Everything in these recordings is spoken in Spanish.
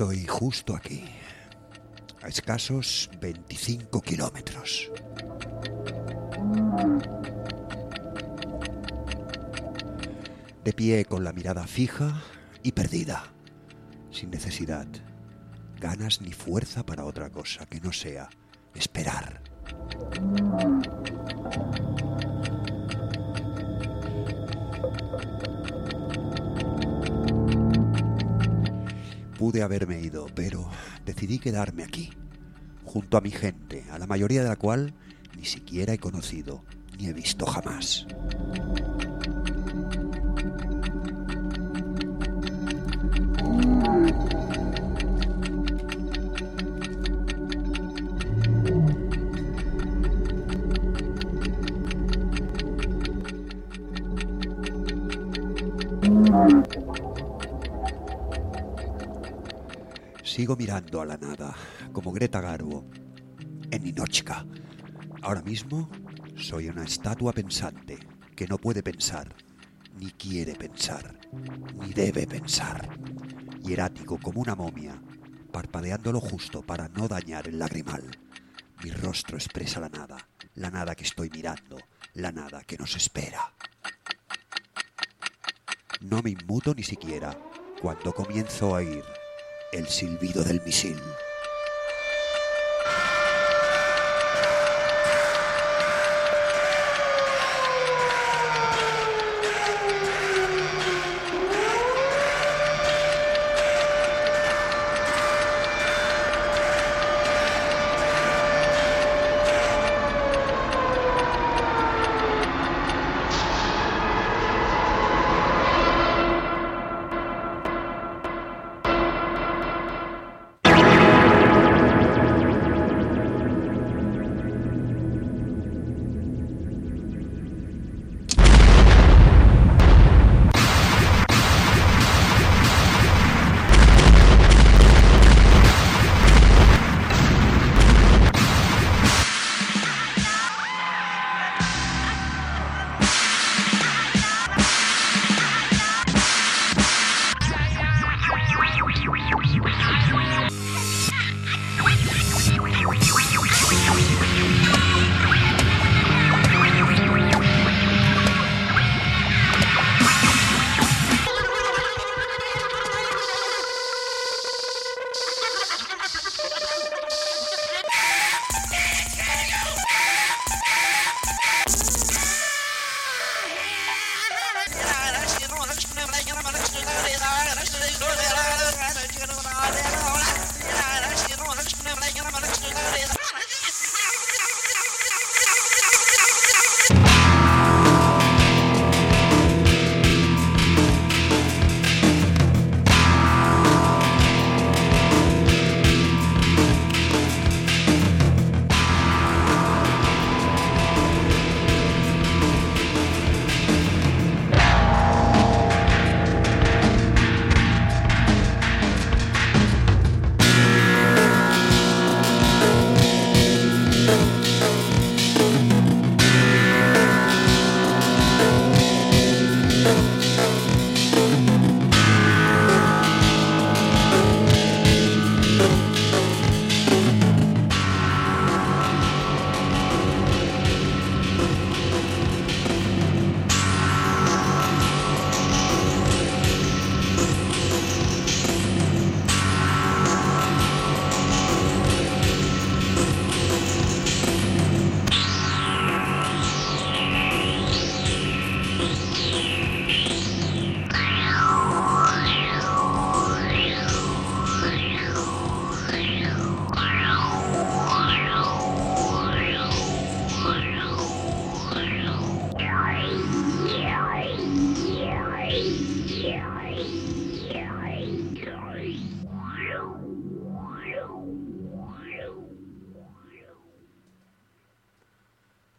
Estoy justo aquí, a escasos 25 kilómetros. De pie con la mirada fija y perdida, sin necesidad, ganas ni fuerza para otra cosa que no sea esperar. Pude haberme ido, pero decidí quedarme aquí, junto a mi gente, a la mayoría de la cual ni siquiera he conocido ni he visto jamás. Sigo mirando a la nada, como Greta Garbo, en Ninochka. Ahora mismo soy una estatua pensante que no puede pensar, ni quiere pensar, ni debe pensar. Hierático como una momia, parpadeando lo justo para no dañar el lagrimal. Mi rostro expresa la nada, la nada que estoy mirando, la nada que nos espera. No me inmuto ni siquiera cuando comienzo a oír el silbido del misil.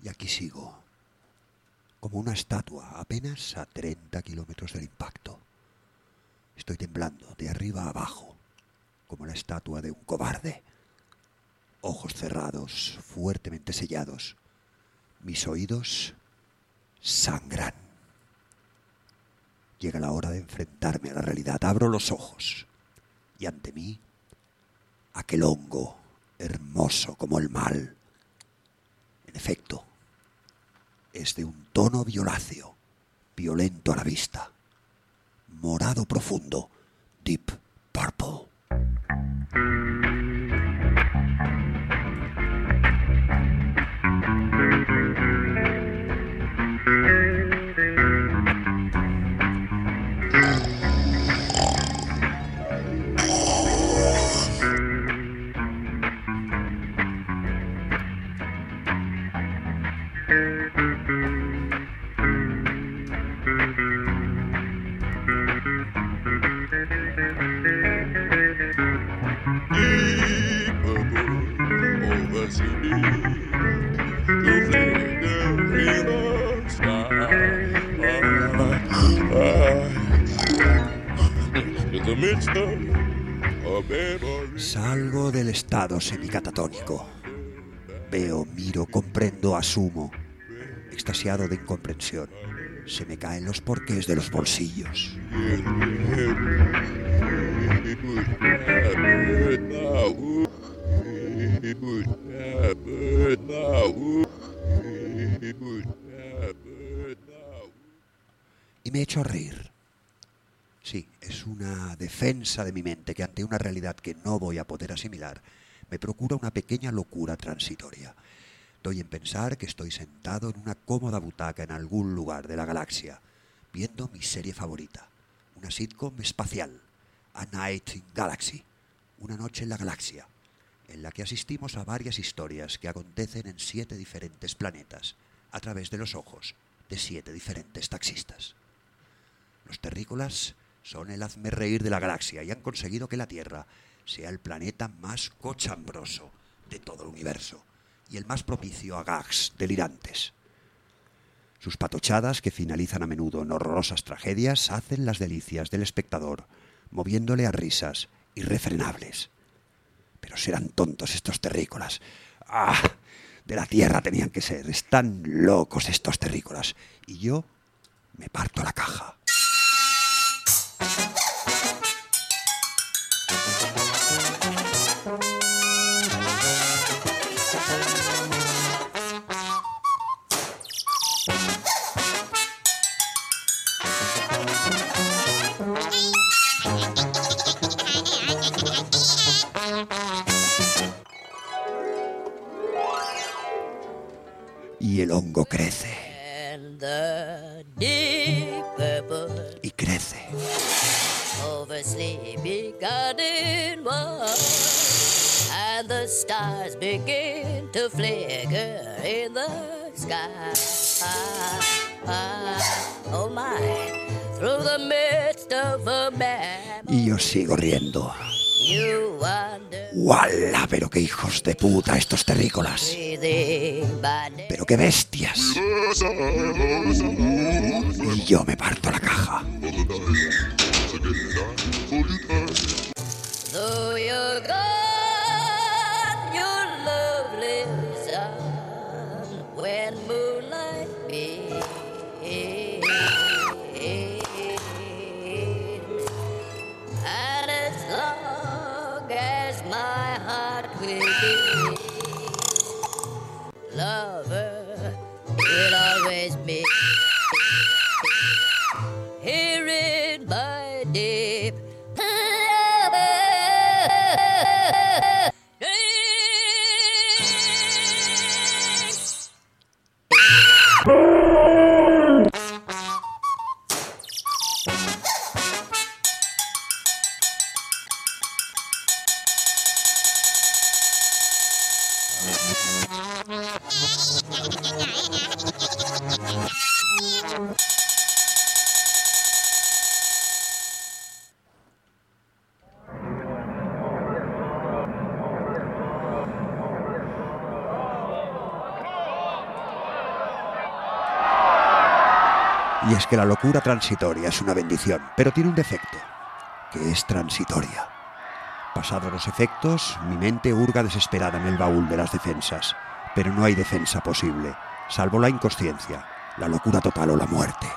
Y aquí sigo, como una estatua, apenas a 30 kilómetros del impacto. Estoy temblando de arriba a abajo, como la estatua de un cobarde. Ojos cerrados, fuertemente sellados. Mis oídos sangran. Llega la hora de enfrentarme a la realidad. Abro los ojos y ante mí aquel hongo hermoso como el mal. En efecto, es de un tono violáceo, violento a la vista, morado profundo, deep purple. Salgo del estado semicatatónico. Veo, miro, comprendo, asumo. Extasiado de incomprensión. Se me caen los porqués de los bolsillos. Y me echo a reír. Sí, es una defensa de mi mente que ante una realidad que no voy a poder asimilar, me procura una pequeña locura transitoria. Doy en pensar que estoy sentado en una cómoda butaca en algún lugar de la galaxia, viendo mi serie favorita, una sitcom espacial, A Night in Galaxy, una noche en la galaxia, en la que asistimos a varias historias que acontecen en siete diferentes planetas, a través de los ojos de siete diferentes taxistas. Los terrícolas son el hazme reír de la galaxia y han conseguido que la Tierra sea el planeta más cochambroso de todo el universo y el más propicio a gags delirantes. Sus patochadas, que finalizan a menudo en horrorosas tragedias, hacen las delicias del espectador, moviéndole a risas irrefrenables. Pero serán tontos estos terrícolas. ¡Ah! De la tierra tenían que ser. Están locos estos terrícolas. Y yo me parto la caja. Y el hongo crece. And the deep purple Y crece. And the stars begin to flicker in the sky. oh my, through the midst of a map, Y yo sigo riendo. you wander, ¡Wala! Pero qué hijos de puta estos terrícolas. Pero qué bestias. Y yo me parto la caja. Love. Es que la locura transitoria es una bendición, pero tiene un defecto, que es transitoria. Pasados los efectos, mi mente hurga desesperada en el baúl de las defensas, pero no hay defensa posible, salvo la inconsciencia, la locura total o la muerte.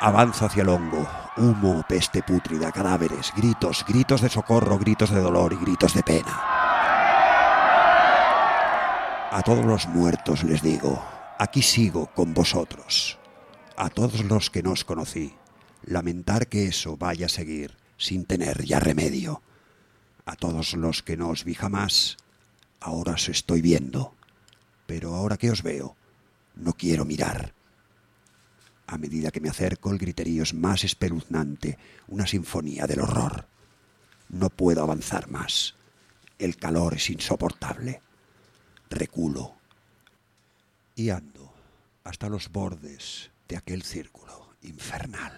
Avanzo hacia el hongo, humo, peste pútrida, cadáveres, gritos, gritos de socorro, gritos de dolor y gritos de pena. A todos los muertos les digo, aquí sigo con vosotros. A todos los que no os conocí, lamentar que eso vaya a seguir sin tener ya remedio. A todos los que no os vi jamás, ahora os estoy viendo. Pero ahora que os veo, no quiero mirar. A medida que me acerco, el griterío es más espeluznante, una sinfonía del horror. No puedo avanzar más. El calor es insoportable. Reculo y ando hasta los bordes de aquel círculo infernal.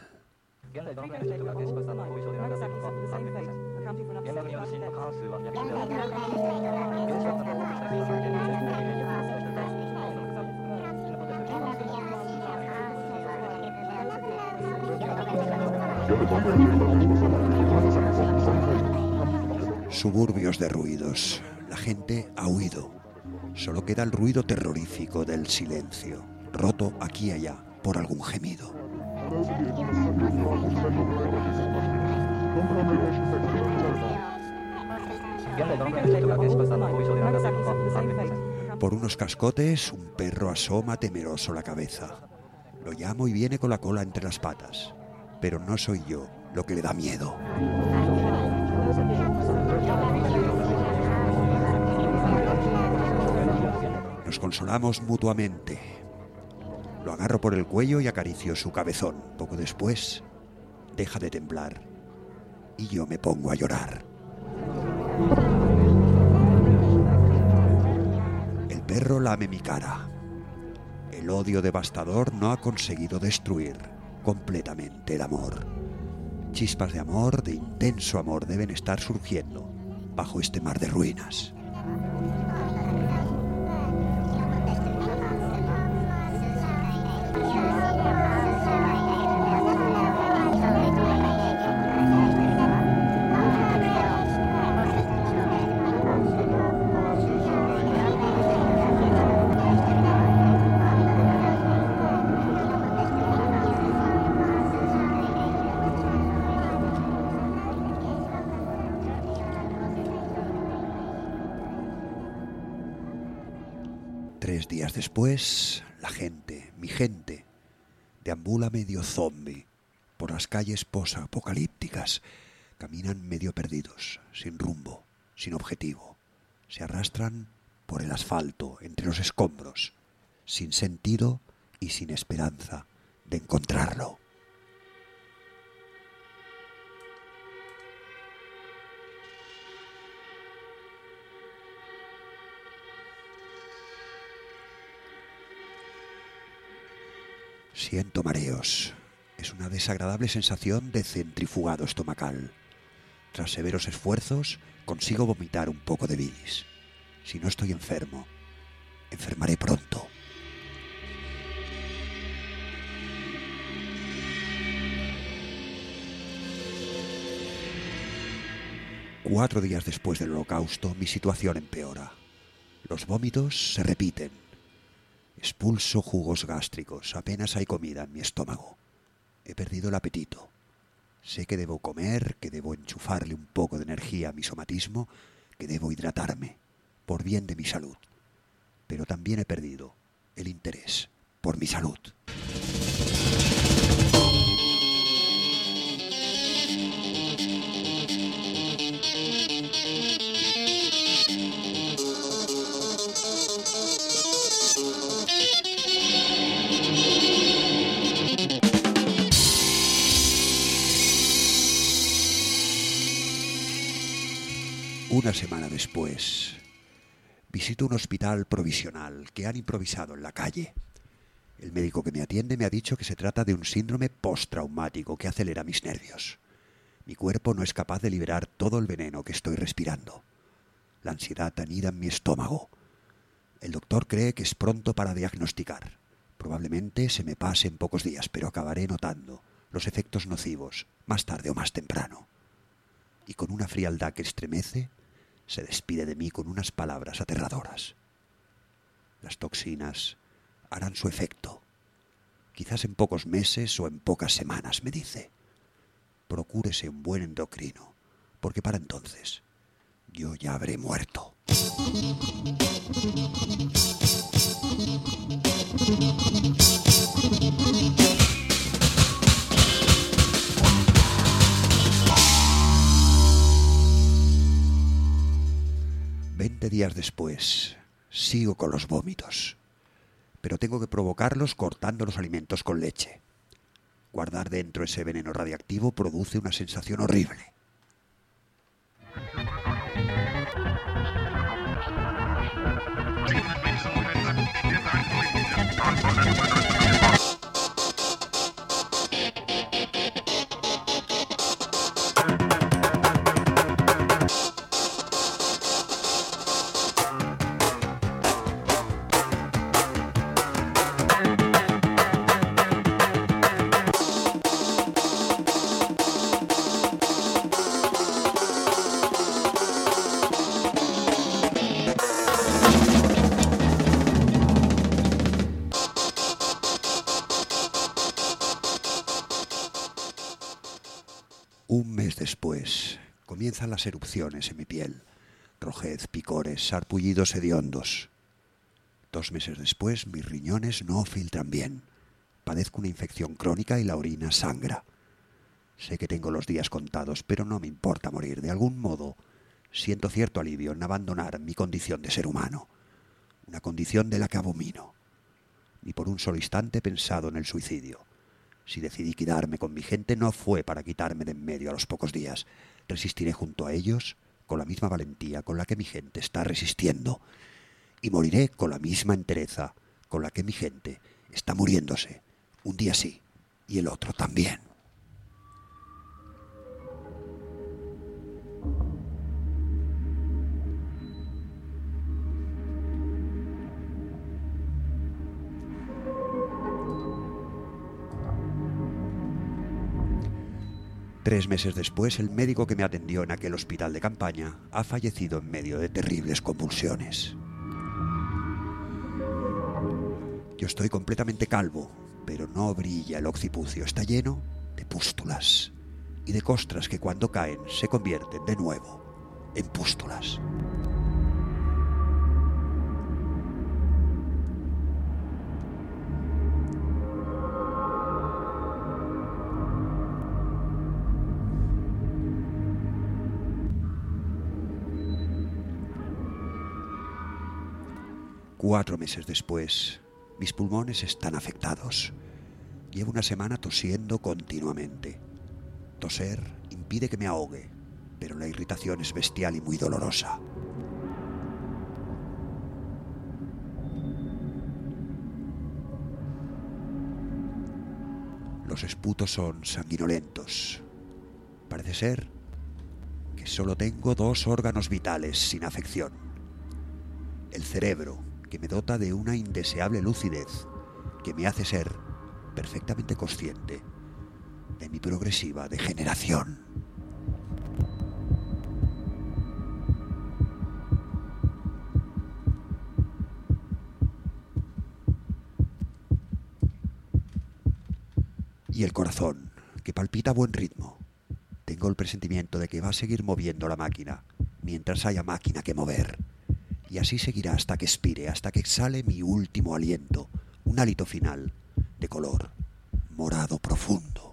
Suburbios de ruidos. La gente ha huido. Solo queda el ruido terrorífico del silencio, roto aquí y allá por algún gemido. Por unos cascotes, un perro asoma temeroso la cabeza. Lo llamo y viene con la cola entre las patas. Pero no soy yo lo que le da miedo. Consolamos mutuamente. Lo agarro por el cuello y acaricio su cabezón. Poco después, deja de temblar y yo me pongo a llorar. El perro lame mi cara. El odio devastador no ha conseguido destruir completamente el amor. Chispas de amor, de intenso amor, deben estar surgiendo bajo este mar de ruinas. Tres días después, la gente, mi gente, deambula medio zombie por las calles posapocalípticas. Caminan medio perdidos, sin rumbo, sin objetivo. Se arrastran por el asfalto, entre los escombros, sin sentido y sin esperanza de encontrarlo. Siento mareos. Es una desagradable sensación de centrifugado estomacal. Tras severos esfuerzos, consigo vomitar un poco de bilis. Si no estoy enfermo, enfermaré pronto. Cuatro días después del holocausto, mi situación empeora. Los vómitos se repiten. Expulso jugos gástricos. Apenas hay comida en mi estómago. He perdido el apetito. Sé que debo comer, que debo enchufarle un poco de energía a mi somatismo, que debo hidratarme, por bien de mi salud. Pero también he perdido el interés por mi salud. Una semana después, visito un hospital provisional que han improvisado en la calle. El médico que me atiende me ha dicho que se trata de un síndrome postraumático que acelera mis nervios. Mi cuerpo no es capaz de liberar todo el veneno que estoy respirando. La ansiedad anida en mi estómago. El doctor cree que es pronto para diagnosticar. Probablemente se me pase en pocos días, pero acabaré notando los efectos nocivos más tarde o más temprano. Y con una frialdad que estremece, se despide de mí con unas palabras aterradoras. Las toxinas harán su efecto. Quizás en pocos meses o en pocas semanas, me dice. procúrese un buen endocrino, porque para entonces yo ya habré muerto. Días después, sigo con los vómitos, pero tengo que provocarlos cortando los alimentos con leche. Guardar dentro ese veneno radiactivo produce una sensación horrible. Un mes después comienzan las erupciones en mi piel, rojez, picores, sarpullidos hediondos. Dos meses después mis riñones no filtran bien. Padezco una infección crónica y la orina sangra. Sé que tengo los días contados, pero no me importa morir. De algún modo, siento cierto alivio en abandonar mi condición de ser humano, una condición de la que abomino. Ni por un solo instante he pensado en el suicidio. Si decidí quedarme con mi gente no fue para quitarme de en medio a los pocos días. Resistiré junto a ellos con la misma valentía con la que mi gente está resistiendo. Y moriré con la misma entereza con la que mi gente está muriéndose. Un día sí y el otro también. Tres meses después, el médico que me atendió en aquel hospital de campaña ha fallecido en medio de terribles convulsiones. Yo estoy completamente calvo, pero no brilla el occipucio. Está lleno de pústulas y de costras que cuando caen se convierten de nuevo en pústulas. Cuatro meses después, mis pulmones están afectados. Llevo una semana tosiendo continuamente. Toser impide que me ahogue, pero la irritación es bestial y muy dolorosa. Los esputos son sanguinolentos. Parece ser que solo tengo dos órganos vitales sin afección. El cerebro, que me dota de una indeseable lucidez que me hace ser perfectamente consciente de mi progresiva degeneración. Y el corazón, que palpita a buen ritmo. Tengo el presentimiento de que va a seguir moviendo la máquina mientras haya máquina que mover y así seguirá hasta que expire, hasta que exhale mi último aliento, un hálito final de color morado profundo.